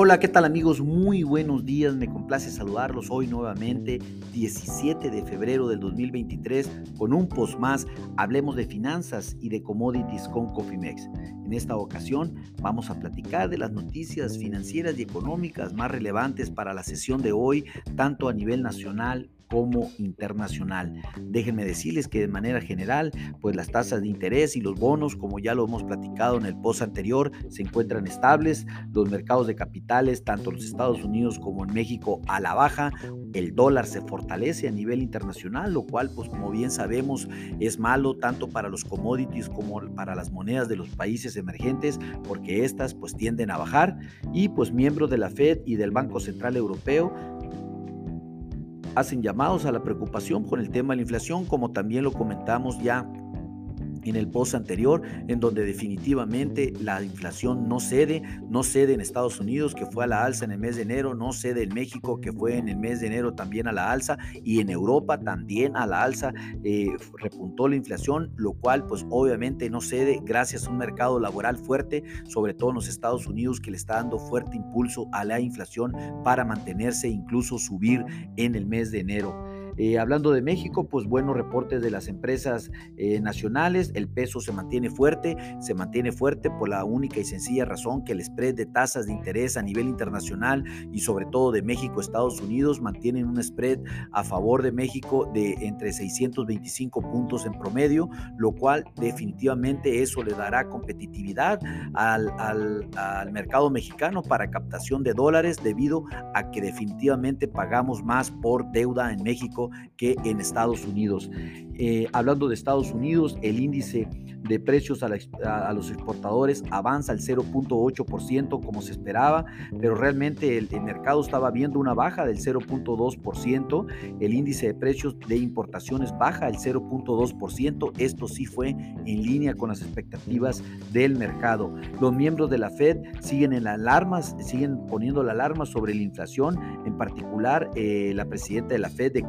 Hola, ¿qué tal amigos? Muy buenos días, me complace saludarlos hoy nuevamente, 17 de febrero del 2023, con un post más, hablemos de finanzas y de commodities con Cofimex. En esta ocasión vamos a platicar de las noticias financieras y económicas más relevantes para la sesión de hoy, tanto a nivel nacional como internacional. Déjenme decirles que de manera general, pues las tasas de interés y los bonos, como ya lo hemos platicado en el post anterior, se encuentran estables. Los mercados de capitales, tanto en los Estados Unidos como en México, a la baja. El dólar se fortalece a nivel internacional, lo cual, pues como bien sabemos, es malo tanto para los commodities como para las monedas de los países emergentes, porque estas pues tienden a bajar. Y pues miembros de la Fed y del Banco Central Europeo hacen llamados a la preocupación con el tema de la inflación, como también lo comentamos ya en el post anterior, en donde definitivamente la inflación no cede, no cede en Estados Unidos, que fue a la alza en el mes de enero, no cede en México, que fue en el mes de enero también a la alza, y en Europa también a la alza eh, repuntó la inflación, lo cual pues obviamente no cede gracias a un mercado laboral fuerte, sobre todo en los Estados Unidos, que le está dando fuerte impulso a la inflación para mantenerse incluso subir en el mes de enero. Eh, hablando de México, pues buenos reportes de las empresas eh, nacionales, el peso se mantiene fuerte, se mantiene fuerte por la única y sencilla razón que el spread de tasas de interés a nivel internacional y sobre todo de México, Estados Unidos, mantienen un spread a favor de México de entre 625 puntos en promedio, lo cual definitivamente eso le dará competitividad al, al mercado mexicano para captación de dólares debido a que definitivamente pagamos más por deuda en México que en Estados Unidos. Eh, hablando de Estados Unidos, el índice de precios a, los exportadores avanza al 0.8% como se esperaba, pero realmente el, mercado estaba viendo una baja del 0.2%, el índice de precios de importaciones baja el 0.2%, esto sí fue en línea con las expectativas del mercado. Los miembros de la Fed siguen en alarmas, siguen poniendo la alarma sobre la inflación, en particular eh, la presidenta de la Fed de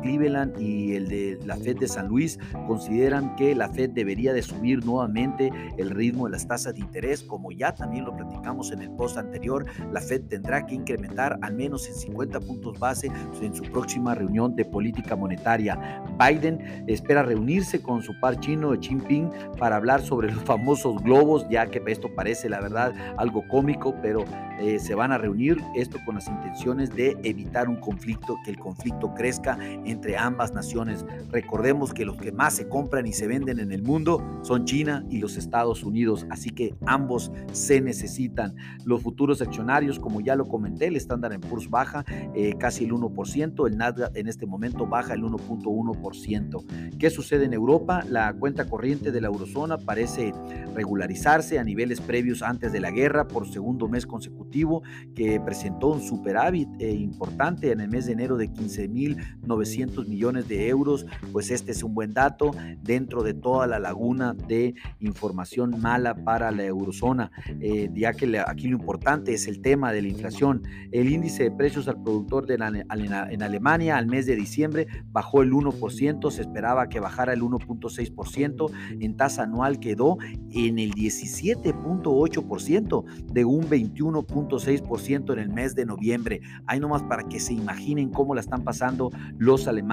y el de la Fed de San Luis consideran que la Fed debería de subir nuevamente el ritmo de las tasas de interés, como ya también lo platicamos en el post anterior, la Fed tendrá que incrementar al menos en 50 puntos base en su próxima reunión de política monetaria. Biden espera reunirse con su par chino Xi Jinping para hablar sobre los famosos globos, ya que esto parece la verdad algo cómico, pero eh, se van a reunir esto con las intenciones de evitar un conflicto, que el conflicto crezca entre ambas naciones. Recordemos que los que más se compran y se venden en el mundo son China y los Estados Unidos, así que ambos se necesitan. Los futuros accionarios, como ya lo comenté, el estándar en Poor's baja eh, casi el 1%, el Nasdaq en este momento baja el 1.1%. ¿Qué sucede en Europa? La cuenta corriente de la eurozona parece regularizarse a niveles previos antes de la guerra por segundo mes consecutivo, que presentó un superávit eh, importante en el mes de enero de 15.900 millones de euros, pues este es un buen dato dentro de toda la laguna de información mala para la eurozona, eh, ya que aquí lo importante es el tema de la inflación. El índice de precios al productor de en Alemania al mes de diciembre bajó el 1%, se esperaba que bajara el 1.6%, en tasa anual quedó en el 17.8% de un 21.6% en el mes de noviembre. Hay nomás para que se imaginen cómo la están pasando los alemanes.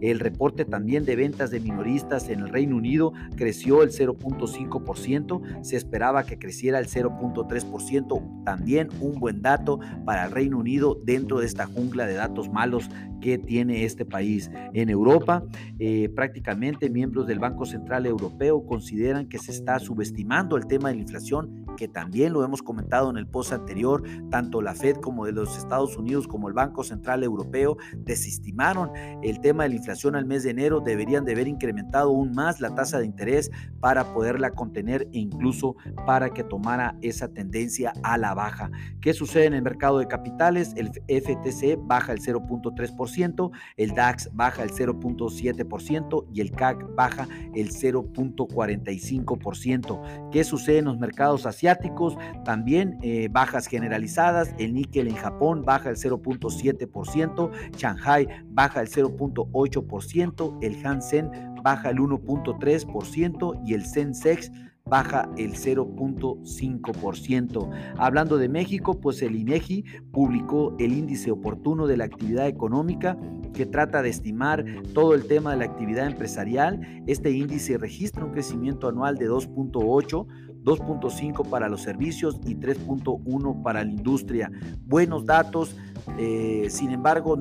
El reporte también de ventas de minoristas en el Reino Unido creció el 0.5%, se esperaba que creciera el 0.3%, también un buen dato para el Reino Unido dentro de esta jungla de datos malos que tiene este país. En Europa, eh, prácticamente miembros del Banco Central Europeo consideran que se está subestimando el tema de la inflación que también lo hemos comentado en el post anterior, tanto la Fed como de los Estados Unidos como el Banco Central Europeo desestimaron el tema de la inflación al mes de enero, deberían de haber incrementado aún más la tasa de interés para poderla contener e incluso para que tomara esa tendencia a la baja. ¿Qué sucede en el mercado de capitales? El FTC baja el 0.3%, el DAX baja el 0.7% y el CAC baja el 0.45%. ¿Qué sucede en los mercados asiáticos? también eh, bajas generalizadas, el níquel en Japón baja el 0.7%, Shanghai baja el 0.8%, el Hansen baja el 1.3% y el Sensex baja el 0.5%. Hablando de México, pues el INEGI publicó el índice oportuno de la actividad económica que trata de estimar todo el tema de la actividad empresarial. Este índice registra un crecimiento anual de 2.8 2.5 para los servicios y 3.1 para la industria. Buenos datos, eh, sin embargo,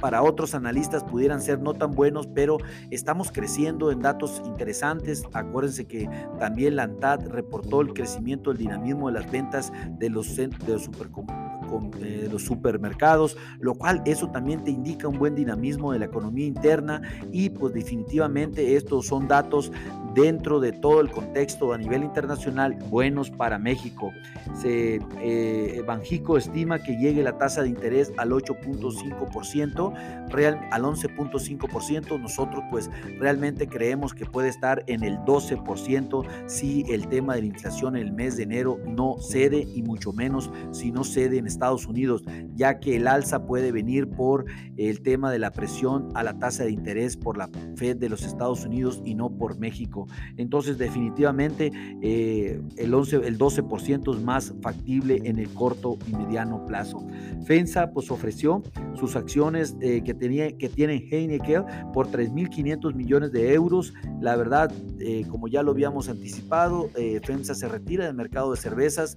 para otros analistas pudieran ser no tan buenos, pero estamos creciendo en datos interesantes. Acuérdense que también la ANTAD reportó el crecimiento, el dinamismo de las ventas de los, de los eh, los supermercados, lo cual eso también te indica un buen dinamismo de la economía interna y pues definitivamente estos son datos dentro de todo el contexto a nivel internacional buenos para México. Se, eh, Banjico estima que llegue la tasa de interés al 8.5%, real, al 11.5%. Nosotros pues realmente creemos que puede estar en el 12% si el tema de la inflación en el mes de enero no cede y mucho menos si no cede en Estados Unidos, ya que el alza puede venir por el tema de la presión a la tasa de interés por la Fed de los Estados Unidos y no por México. Entonces definitivamente eh, el, 11, el 12% es más factible en el corto y mediano plazo. FENSA pues ofreció sus acciones eh, que, tenía, que tiene Heineken por 3.500 millones de euros. La verdad, eh, como ya lo habíamos anticipado, FENSA se retira del mercado de cervezas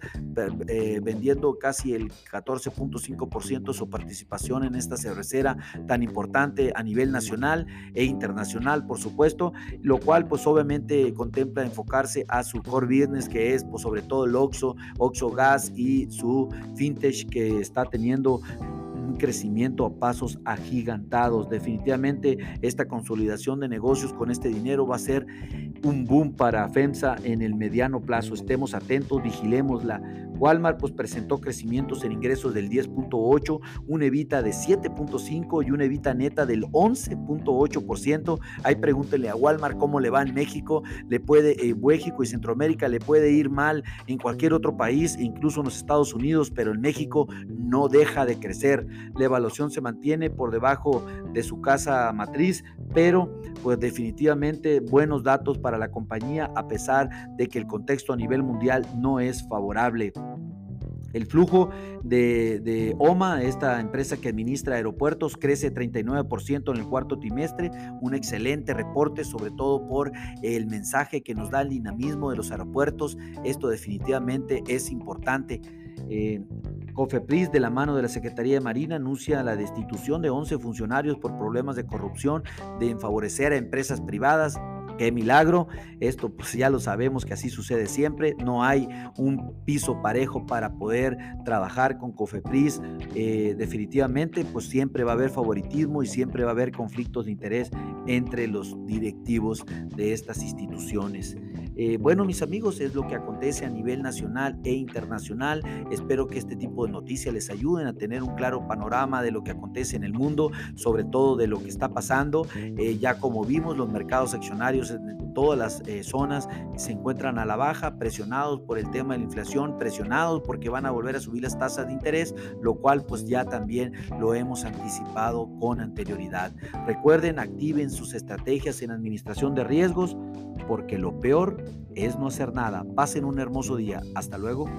vendiendo casi el 14.5% su participación en esta cervecera tan importante a nivel nacional e internacional, por supuesto, lo cual pues obviamente contempla enfocarse a su core business, que es pues, sobre todo el Oxo, Oxo Gas y su fintech que está teniendo crecimiento a pasos agigantados. Definitivamente esta consolidación de negocios con este dinero va a ser un boom para FEMSA en el mediano plazo. Estemos atentos, vigilémosla. Walmart pues presentó crecimientos en ingresos del 10.8, un evita de 7.5 y una evita neta del 11.8%. Ahí pregúntenle a Walmart cómo le va en México, le puede eh, México y Centroamérica le puede ir mal en cualquier otro país, incluso en los Estados Unidos, pero en México no deja de crecer. La evaluación se mantiene por debajo de su casa matriz, pero pues definitivamente buenos datos para la compañía a pesar de que el contexto a nivel mundial no es favorable. El flujo de, OMA, esta empresa que administra aeropuertos, crece 39% en el cuarto trimestre. Un excelente reporte, sobre todo por el mensaje que nos da el dinamismo de los aeropuertos. Esto definitivamente es importante. Eh, COFEPRIS, de la mano de la Secretaría de Marina, anuncia la destitución de 11 funcionarios por problemas de corrupción, de favorecer a empresas privadas qué milagro. Esto pues ya lo sabemos que así sucede siempre. No hay un piso parejo para poder trabajar con Cofepris. Eh, definitivamente pues siempre va a haber favoritismo y siempre va a haber conflictos de interés entre los directivos de estas instituciones. Eh, bueno, mis amigos, es lo que acontece a nivel nacional e internacional. Espero que este tipo de noticias les ayuden a tener un claro panorama de lo que acontece en el mundo, sobre todo de lo que está pasando. Eh, ya como vimos, los mercados accionarios todas las eh, zonas se encuentran a la baja, presionados por el tema de la inflación, presionados porque van a volver a subir las tasas de interés, lo cual pues ya también lo hemos anticipado con anterioridad. Recuerden, activen sus estrategias en administración de riesgos porque lo peor es no hacer nada. Pasen un hermoso día. Hasta luego.